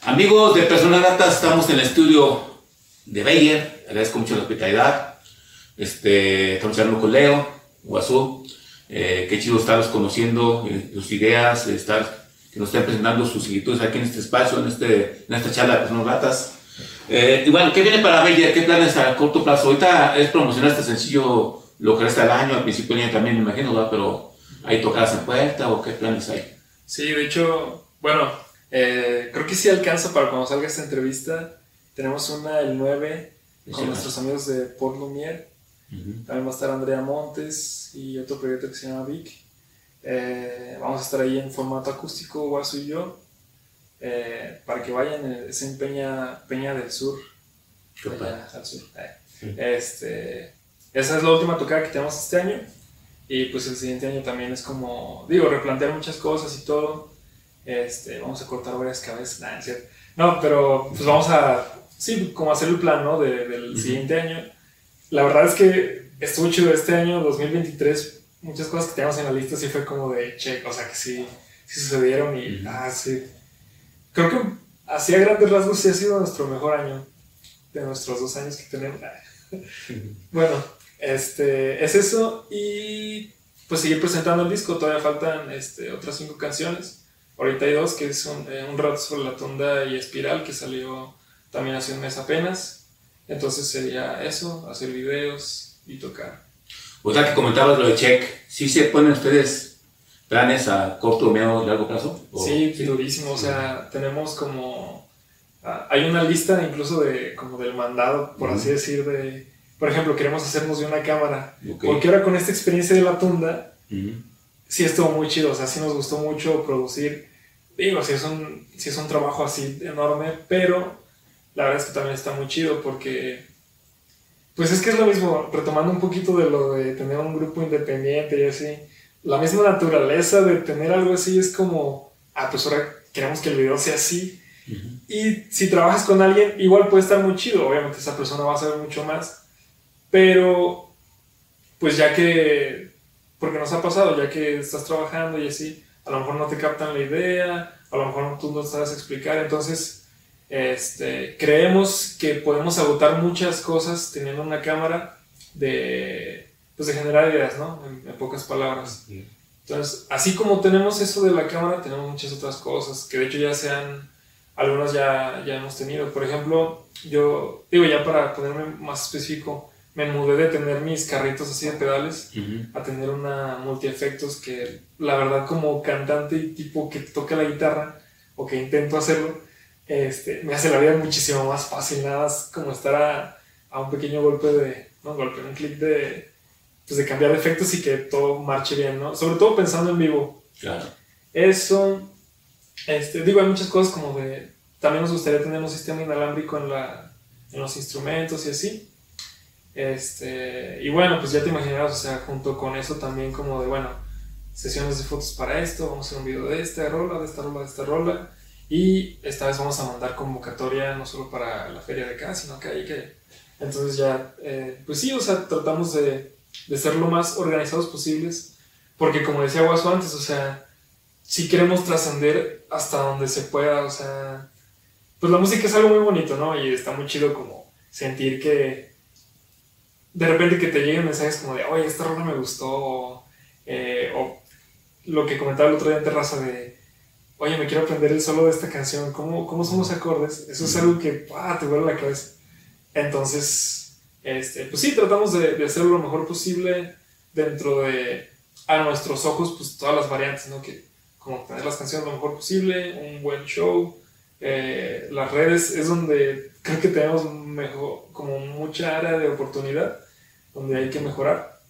A: Amigos de Personas Gratas, estamos en el estudio de Bayer. Agradezco mucho la hospitalidad. Este, estamos hablando con Leo, Guazú. Eh, qué chido estarlos conociendo, eh, sus ideas, estar, que nos estén presentando sus inquietudes aquí en este espacio, en, este, en esta charla de Personas Gratas. Eh, y bueno, ¿qué viene para Bayer? ¿Qué planes a corto plazo? Ahorita es promocionar este sencillo lo que resta del año, al principio del año también me imagino, ¿verdad? Pero ¿hay tocadas en puerta o qué planes hay?
B: Sí, de hecho, bueno, eh, creo que sí alcanza para cuando salga esta entrevista. Tenemos una el 9 con
A: Sí,
B: nuestros amigos de Port Lumière. También va a estar Andrea Montes y otro proyecto que se llama Vic. Eh, vamos a estar ahí en formato acústico, Guasu y yo, eh, para que vayan. eh, Es en Peña, Peña del Sur. Allá al sur. eh. Este, esa es la última tocada que tenemos este año. Y pues el siguiente año también es como, digo, replantear muchas cosas y todo. Este, vamos a cortar varias cabezas. Nah, no pero pues vamos a, sí, como hacer el plan, ¿no? De- del siguiente año. La verdad es que estuvo chido este año, 2023. Muchas cosas que teníamos en la lista sí fue como de check, o sea que sí, sí sucedieron y, ah, sí. Creo que así a grandes rasgos sí ha sido nuestro mejor año de nuestros dos años que tenemos. [LAUGHS] Bueno, este, es eso y pues seguir presentando el disco. Todavía faltan este, otras cinco canciones. Ahorita hay dos, que son eh, Un rato sobre la tunda y Espiral, que salió también hace un mes apenas. Entonces sería eso, hacer videos y tocar.
A: O sea, que comentabas lo de check. ¿Sí se ponen ustedes planes a corto, medio y largo plazo? ¿O-
B: Sí, durísimo. O sea, tenemos como. ah, hay una lista incluso de como del mandado, por así decir, de. Por ejemplo, queremos hacernos de una cámara. Porque ahora con esta experiencia de la tunda,
A: Ujú.
B: sí estuvo muy chido. O sea, sí nos gustó mucho producir. Digo, sí es un, sí es un trabajo así enorme, pero la verdad es que también está muy chido porque. Pues es que es lo mismo, retomando un poquito de lo de tener un grupo independiente y así. La misma naturaleza de tener algo así es como, ah, pues ahora queremos que el video sea así. Y si trabajas con alguien, igual puede estar muy chido. Obviamente esa persona va a saber mucho más. Pero, pues ya que, porque nos ha pasado, ya que estás trabajando y así, a lo mejor no te captan la idea, a lo mejor tú no sabes explicar. Entonces, este, creemos que podemos agotar muchas cosas teniendo una cámara de, pues de generar ideas, ¿no? En, en pocas palabras. Entonces, así como tenemos eso de la cámara, tenemos muchas otras cosas que de hecho ya se han, algunas ya, ya hemos tenido. Por ejemplo, yo, digo ya para ponerme más específico, me mudé de tener mis carritos así de pedales
A: Ujú.
B: a tener una multiefectos que la verdad como cantante y tipo que toca la guitarra o que intento hacerlo, este, me hace la vida muchísimo más fácil, nada más como estar a, a un pequeño golpe de, no golpe, un clic de, pues de cambiar efectos y que todo marche bien, ¿no? Sobre todo pensando en vivo.
A: Claro.
B: Eso, este, digo, hay muchas cosas como de, también nos gustaría tener un sistema inalámbrico en, la, en los instrumentos y así. Este, y bueno, pues ya te imaginarás, o sea, junto con eso también como de, bueno, sesiones de fotos para esto, vamos a hacer un video de esta rola, de esta rola, de esta rola. Y esta vez vamos a mandar convocatoria no solo para la feria de acá, sino que ahí que... Entonces ya, eh, pues sí, o sea, tratamos de, de ser lo más organizados posibles, porque como decía Guaso antes, o sea, si queremos trascender hasta donde se pueda, o sea, pues la música es algo muy bonito, ¿no? Y está muy chido como sentir que de repente que te lleguen mensajes como de, oye, esta rola me gustó, o, eh, o lo que comentaba el otro día en Terraza de, oye, me quiero aprender el solo de esta canción, ¿cómo, cómo son los acordes? Eso es algo que ¡pah! te vuelve la cabeza. Entonces, este, pues sí, tratamos de, de hacerlo lo mejor posible dentro de, a nuestros ojos, pues todas las variantes, ¿no? Que como tener las canciones lo mejor posible, un buen show, eh, las redes es donde creo que tenemos mejor, como mucha área de oportunidad, donde hay que mejorar.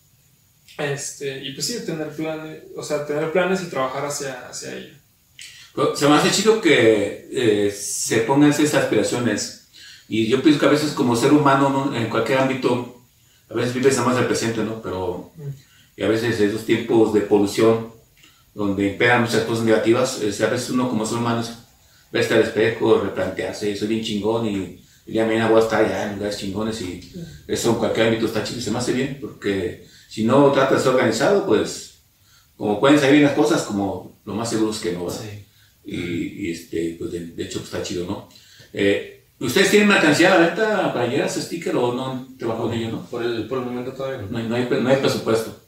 B: Este, y pues sí, tener planes, o sea, tener planes y trabajar hacia, hacia ello.
A: Se me hace chido que eh, se pongan esas aspiraciones. Y yo pienso que a veces como ser humano, ¿no? en cualquier ámbito, a veces vives más del presente, ¿no? Pero y a veces esos tiempos de polución, donde imperan muchas cosas negativas, eh, a veces uno como ser humano verse al espejo, replantearse, soy bien chingón y el día de mañana voy a estar allá en lugares chingones y eso en cualquier ámbito está chido, se me hace bien, porque si no tratas de ser organizado, pues como pueden salir bien las cosas, como lo más seguro es que no va.
C: Sí.
A: Y, y, este, pues de, de hecho pues, está chido, ¿no? Eh, ¿Ustedes tienen mercancía a la venta ese sticker o no trabajan con ello, no?
C: Por el, por el momento todavía no.
A: No hay, no hay, no hay presupuesto.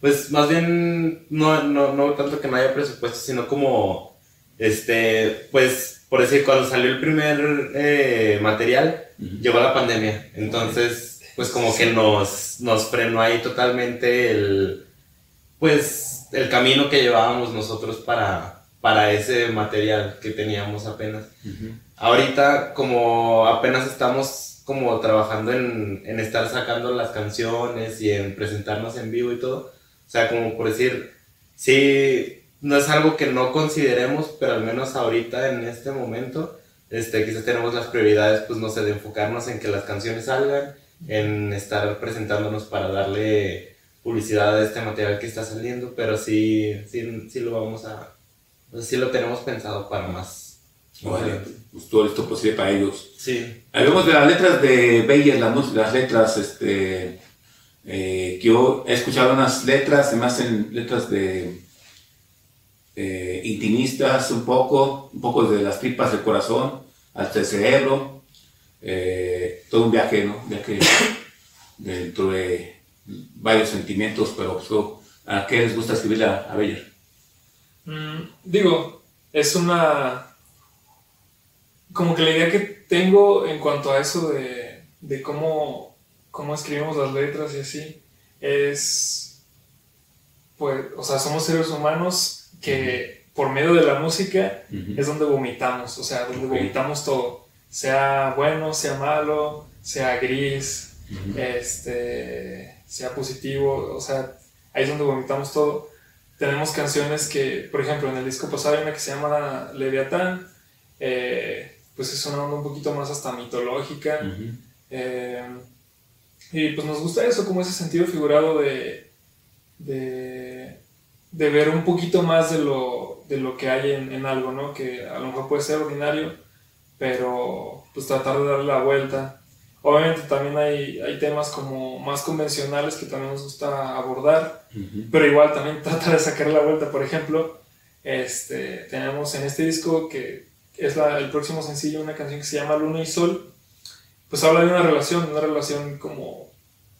C: Pues más bien, no, no, no tanto que no haya presupuesto, sino como, este, pues, por decir, cuando salió el primer eh, material, llegó la pandemia. Entonces, pues como que nos, nos frenó ahí totalmente el, pues, el camino que llevábamos nosotros para, para ese material que teníamos apenas.
A: Ujú.
C: Ahorita, como apenas estamos como trabajando en, en estar sacando las canciones y en presentarnos en vivo y todo, o sea, como por decir, sí, no es algo que no consideremos, pero al menos ahorita en este momento, este, quizás tenemos las prioridades, pues no sé, de enfocarnos en que las canciones salgan, en estar presentándonos para darle publicidad a este material que está saliendo, pero sí, sí, sí lo vamos a, sí lo tenemos pensado para más.
A: Ojalá, pues todo esto posible para ellos.
C: Sí.
A: Hablemos de las letras de Bayer, las, letras, este, eh, que yo he escuchado unas letras, además en letras de eh, intimistas, un poco, un poco de las tripas del corazón hasta el cerebro, eh, todo un viaje, ¿no? Un viaje [COUGHS] dentro de varios sentimientos, pero pues, ¿a qué les gusta escribir a, a Bayer?
B: Mm, digo, es una... Como que la idea que tengo en cuanto a eso de, de cómo, cómo escribimos las letras y así, es... Pues, o sea, somos seres humanos que por medio de la música es donde vomitamos, o sea, donde vomitamos todo, sea bueno, sea malo, sea gris, este, sea positivo, o sea, ahí es donde vomitamos todo. Tenemos canciones que, por ejemplo, en el disco pasado hay una que se llama Leviatán, eh, pues es una onda un poquito más hasta mitológica, eh, y pues nos gusta eso, como ese sentido figurado de, de, de ver un poquito más de lo, de lo que hay en, en algo, ¿no? Que a lo mejor puede ser ordinario, pero pues tratar de darle la vuelta. Obviamente también hay, hay temas como más convencionales que también nos gusta abordar, pero igual también [LAUGHS] tratar de sacar la vuelta. Por ejemplo, este, tenemos en este disco que es la- el próximo sencillo una canción que se llama Luna y Sol, pues habla de una relación, una relación como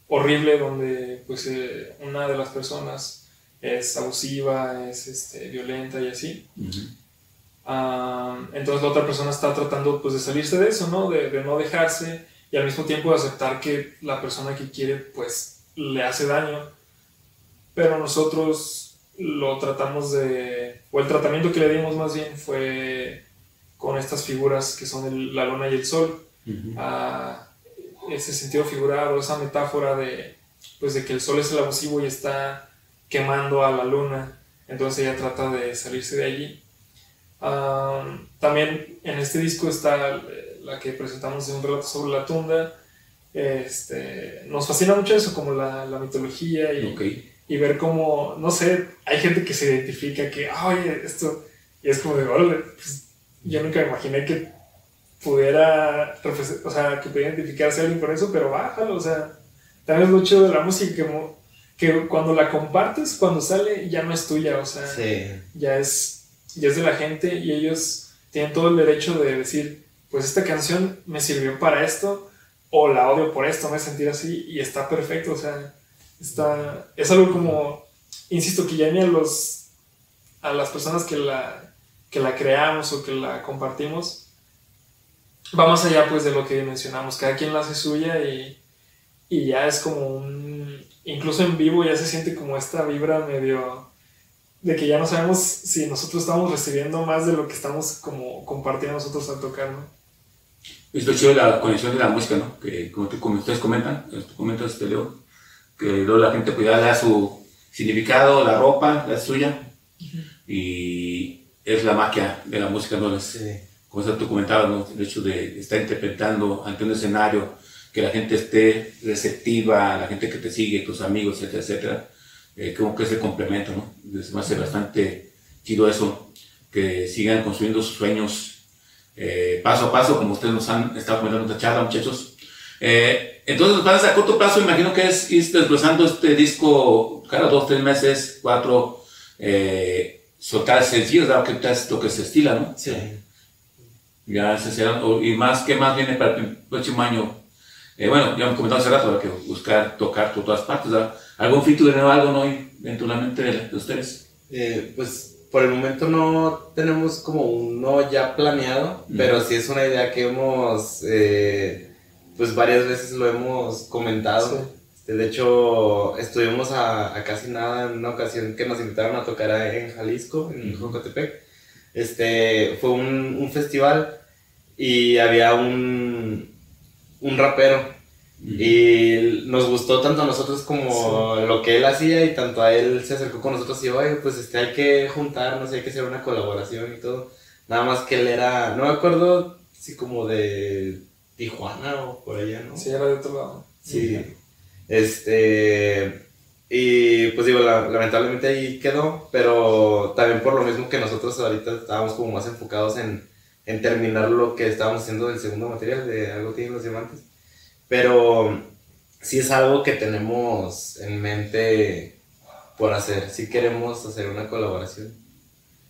B: horrible donde pues eh, una de las personas es abusiva, es este, violenta y así. Ah, entonces la otra persona está tratando pues de salirse de eso, ¿no? De, de no dejarse y al mismo tiempo de aceptar que la persona que quiere pues le hace daño. Pero nosotros lo tratamos de, o el tratamiento que le dimos más bien fue con estas figuras que son el- la luna y el sol,
A: Ujú.
B: a ese sentido figurado, esa metáfora de, pues de que el sol es el abusivo y está quemando a la luna, entonces ella trata de salirse de allí. Ah, también en este disco está la que presentamos en un relato sobre la tunda. Este, nos fascina mucho eso, como la, la mitología y,
A: Ok.
B: y ver cómo, no sé, hay gente que se identifica que, "Ah, oye, esto, y es como de, órale, pues, yo nunca me imaginé que pudiera, o sea, que pudiera identificarse alguien con eso, pero bájalo, o sea, también es lo chido de la música, que, cuando la compartes, cuando sale, ya no es tuya, o sea,
C: Sí.
B: ya es, ya es de la gente y ellos tienen todo el derecho de decir, pues esta canción me sirvió para esto o la odio por esto, me sentir así y está perfecto, o sea, está, es algo como, insisto, que ya ni a los, a las personas que la, que la creamos o que la compartimos, va más allá pues de lo que mencionamos, cada quien la hace suya y, y ya es como un, incluso en vivo ya se siente como esta vibra medio de que ya no sabemos si nosotros estamos recibiendo más de lo que estamos como compartiendo nosotros al tocar, ¿no?
A: Es lo chido de la conexión de la música, ¿no? Que como, tú- como ustedes comentan, tú comentas, este, Leo, que luego la gente puede darle a su significado, la ropa, la suya, y es la magia de la música, ¿no? Es,
C: Sí.
A: como tú comentabas, ¿no? El hecho de estar interpretando ante un escenario, que la gente esté receptiva, la gente que te sigue, tus amigos, etcétera, etcétera, eh, como que es el complemento, ¿no? Se me hace bastante chido eso, que sigan construyendo sus sueños eh, paso a paso, como ustedes nos han estado comentando en esta charla, muchachos. Eh, entonces, los planes a corto plazo, imagino que es ir desplazando este disco cada dos, tres meses, cuatro, eh, soltar sencillos, dado que es lo que se estila, ¿no?
C: Sí.
A: Ya se será, o- y más, ¿qué más viene para el próximo año? Eh, bueno, ya me comentado hace rato, que buscar tocar por todas partes, ¿verdad? ¿Algún featuring o algo no hay dentro de la mente de, de ustedes?
C: Eh, pues por el momento no tenemos como uno ya planeado,
A: Mm.
C: pero sí es una idea que hemos, eh, pues varias veces lo hemos comentado.
B: Sí.
C: Este, De hecho, estuvimos a, a casi nada en una ocasión que nos invitaron a tocar en Jalisco, en. Jocotepec. Este, fue un, un festival y había un, un rapero y nos gustó tanto a nosotros como lo que él hacía y tanto a él se acercó con nosotros y oye, pues este, hay que juntarnos, hay que hacer una colaboración y todo. Nada más que él era, no me acuerdo si como de Tijuana o por allá, ¿no?
B: Sí, era de otro lado.
C: Sí. Este. Y pues digo, la- lamentablemente ahí quedó, pero también por lo mismo que nosotros ahorita estábamos como más enfocados en, en terminar lo que estábamos haciendo del segundo material de Algo Tienen los Diamantes. Pero sí es algo que tenemos en mente por hacer, sí queremos hacer una colaboración.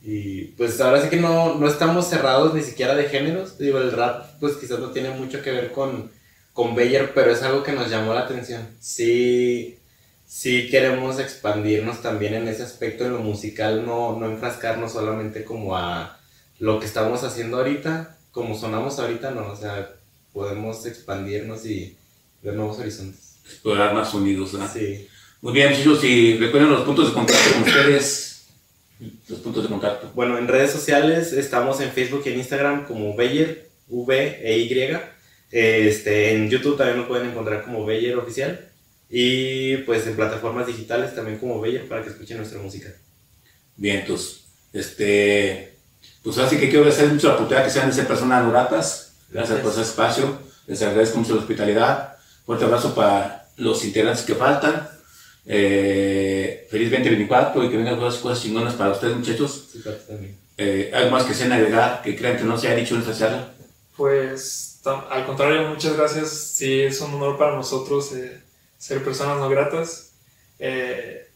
C: Y pues ahora sí que no, no estamos cerrados ni siquiera de géneros, digo, el rap pues quizás no tiene mucho que ver con con Bayer, pero es algo que nos llamó la atención. Sí, sí queremos expandirnos también en ese aspecto en lo musical, no, no enfrascarnos solamente como a lo que estamos haciendo ahorita, como sonamos ahorita, no, o sea, podemos expandirnos y ver nuevos horizontes.
A: Explorar más unidos, ¿verdad?
C: Sí.
A: Muy bien, muchachos, y recuerden los puntos de contacto con ustedes. Los puntos de contacto.
C: Bueno, en redes sociales estamos en Facebook y en Instagram como Bayer, V e Y. Este, en YouTube también nos pueden encontrar como Bayer Oficial. Y pues en plataformas digitales también como Bayer para que escuchen nuestra música.
A: Bien, entonces, este, pues así que quiero agradecer mucho la oportunidad que sean de ser personas gratas. Gracias por ese espacio. Les agradezco mucho la hospitalidad. Fuerte abrazo para los integrantes que faltan. Eh, feliz 2024 y que vengan cosas, cosas chingonas para ustedes, muchachos.
C: Sí, claro, también.
A: Eh, ¿Algo más que sean agregar que crean que no se ha dicho en esta charla?
B: Pues al contrario, muchas gracias. Sí, es un honor para nosotros eh, ser personas no gratas. Eh,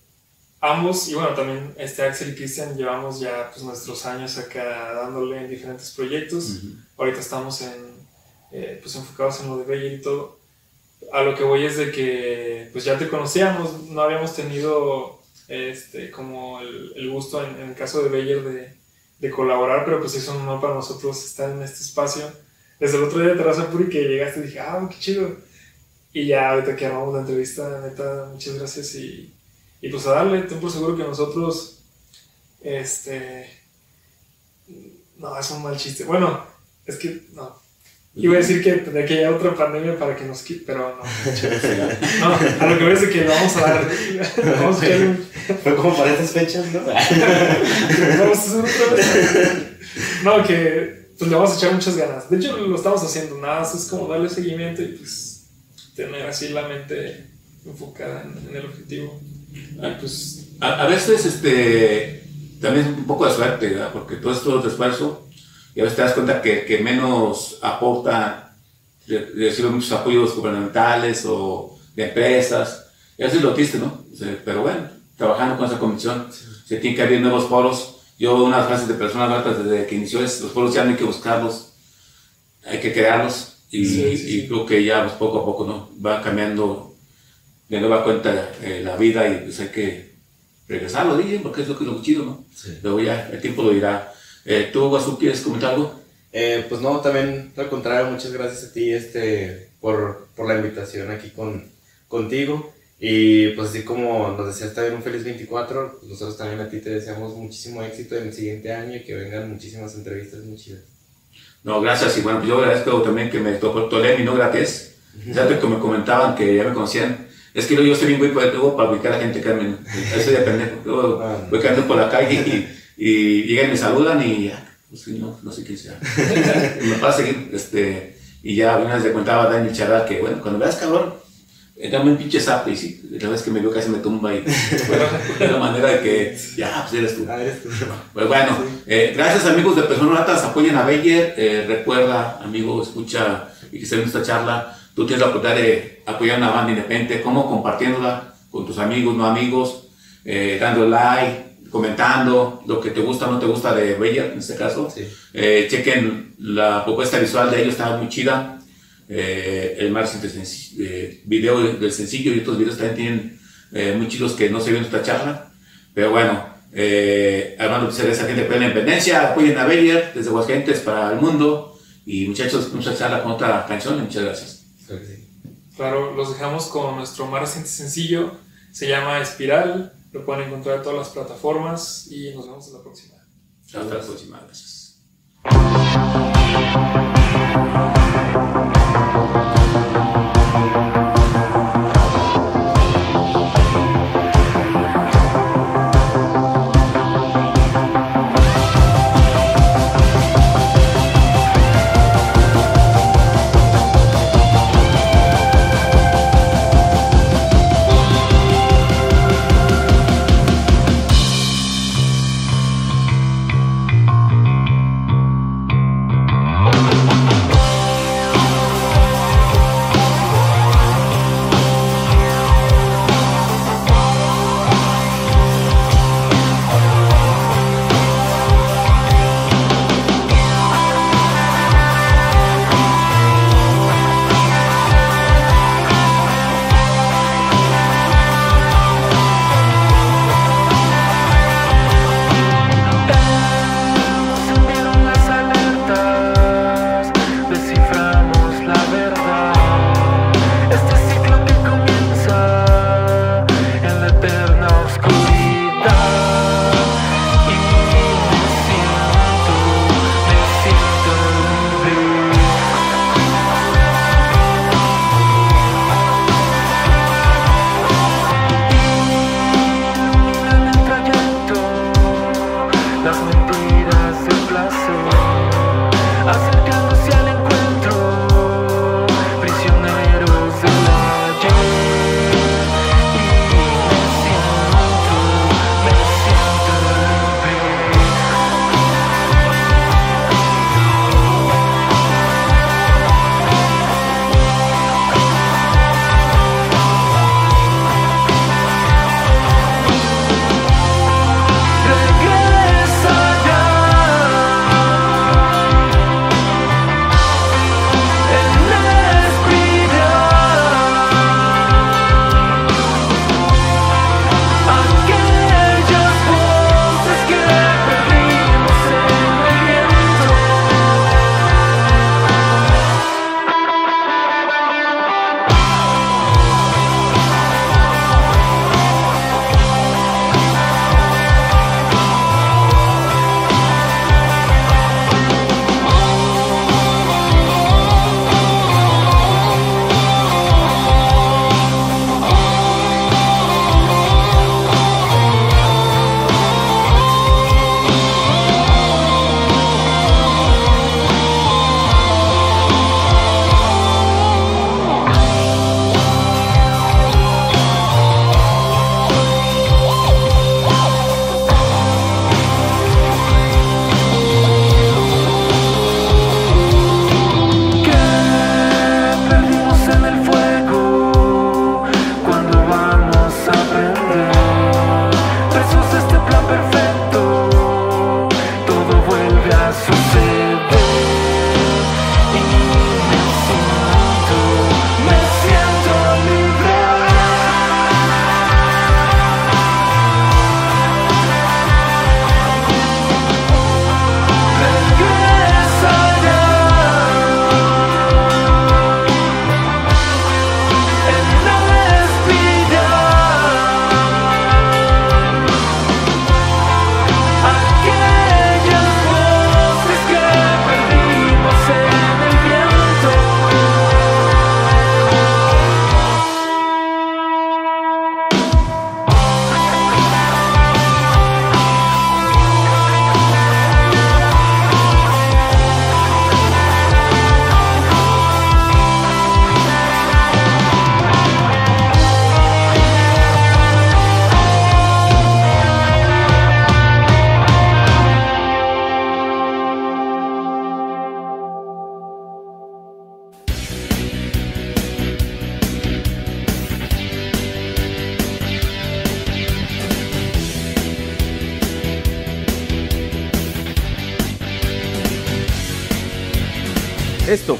B: ambos, y bueno, también este Axel y Cristian llevamos ya pues, nuestros años acá dándole en diferentes proyectos. Ahorita estamos en, eh, pues, enfocados en lo de Bayer y todo. A lo que voy es de que pues ya te conocíamos, no habíamos tenido este, como el, el gusto en, en el caso de Bayer de, de colaborar, pero pues es un honor para nosotros estar en este espacio. Desde el otro día de Terraza Puri que llegaste dije, ah, qué chido. Y ya ahorita que armamos la entrevista, neta, muchas gracias y, y pues a darle, ten por seguro que nosotros, este, no, es un mal chiste. Bueno, es que, no. Iba a decir que tendría que haya otra pandemia para que nos quite, pero no. No, [LAUGHS] a lo que voy es que le vamos a dar. Vamos a un. [LAUGHS]
C: Fue como para estas fechas, ¿no? [LAUGHS]
B: Vamos a hacer otra vez. No, que pues le vamos a echar muchas ganas. De hecho, lo estamos haciendo. Nada más es como darle seguimiento y pues tener así la mente enfocada en, en el objetivo. Y pues.
A: A, a veces, este, también es un poco de suerte, ¿verdad? Porque todo esto es esfuerzo y a veces te das cuenta que, que menos aporta, re- recibe muchos apoyos gubernamentales o de empresas. Y a veces lo triste, ¿no? Pero bueno, trabajando con esa convicción, se tiene que abrir nuevos foros. Yo, unas frases de personas gratas desde que inició es, los foros ya no hay que buscarlos, hay que crearlos. Y,
B: Sí, sí,
A: y
B: sí.
A: creo que ya pues, poco a poco, ¿no? Va cambiando de nueva cuenta eh, la vida y pues hay que regresarlo, dicen, porque es lo que es lo chido, ¿no? Luego ya el tiempo lo dirá. Eh, ¿Tú, Guasú, quieres comentar algo?
C: Eh, pues no, también al contrario, muchas gracias a ti este, por, por la invitación aquí con, contigo. Y pues así como nos deseas también un feliz 24, pues nosotros también a ti te deseamos muchísimo éxito en el siguiente año y que vengan muchísimas entrevistas muy chidas.
A: No, gracias. Y bueno, pues yo agradezco también que me tocó tolé mi no gratis. Ya que me comentaban que ya me conocían. Es que yo soy bien güey para, ubicar a la gente, Carmen. Eso ya pendejo. [LAUGHS]
C: Ah.
A: voy caminando por la calle y, y llegan y me saludan y ya, pues no, no sé quién sea. [LAUGHS] y me pasa seguir, este, y ya una vez le contaba a Daniel Charal que, bueno, cuando veas cabrón, eh, dame un pinche zap y la vez que me vio casi me tumba y [LAUGHS] fue la manera de que, ya, pues eres tú.
C: Ah, eres tú.
A: Pues bueno, eh, gracias amigos de Personas Ratas, apoyen a Bayer, eh, recuerda, amigo, escucha y que esté viendo esta charla, tú tienes la oportunidad de apoyar a una banda independiente, como compartiéndola con tus amigos, no amigos, eh, dando like, comentando lo que te gusta o no te gusta de Bayer, en este caso.
C: Sí.
A: Eh, chequen la propuesta visual de ellos, está muy chida. Eh, el más eh, video del sencillo y otros videos también tienen eh, muy chidos que no se vieron esta charla. Pero bueno, eh, Armando Pizarra, esa gente de la independencia, apoyen a Bayer desde Aguascalientes para el mundo. Y muchachos, mucha charla con otra canción y muchas gracias.
C: Sí.
B: Claro, los dejamos con nuestro más reciente sencillo. Se llama Espiral. Lo pueden encontrar en todas las plataformas y nos vemos en la próxima.
A: Hasta la próxima, gracias.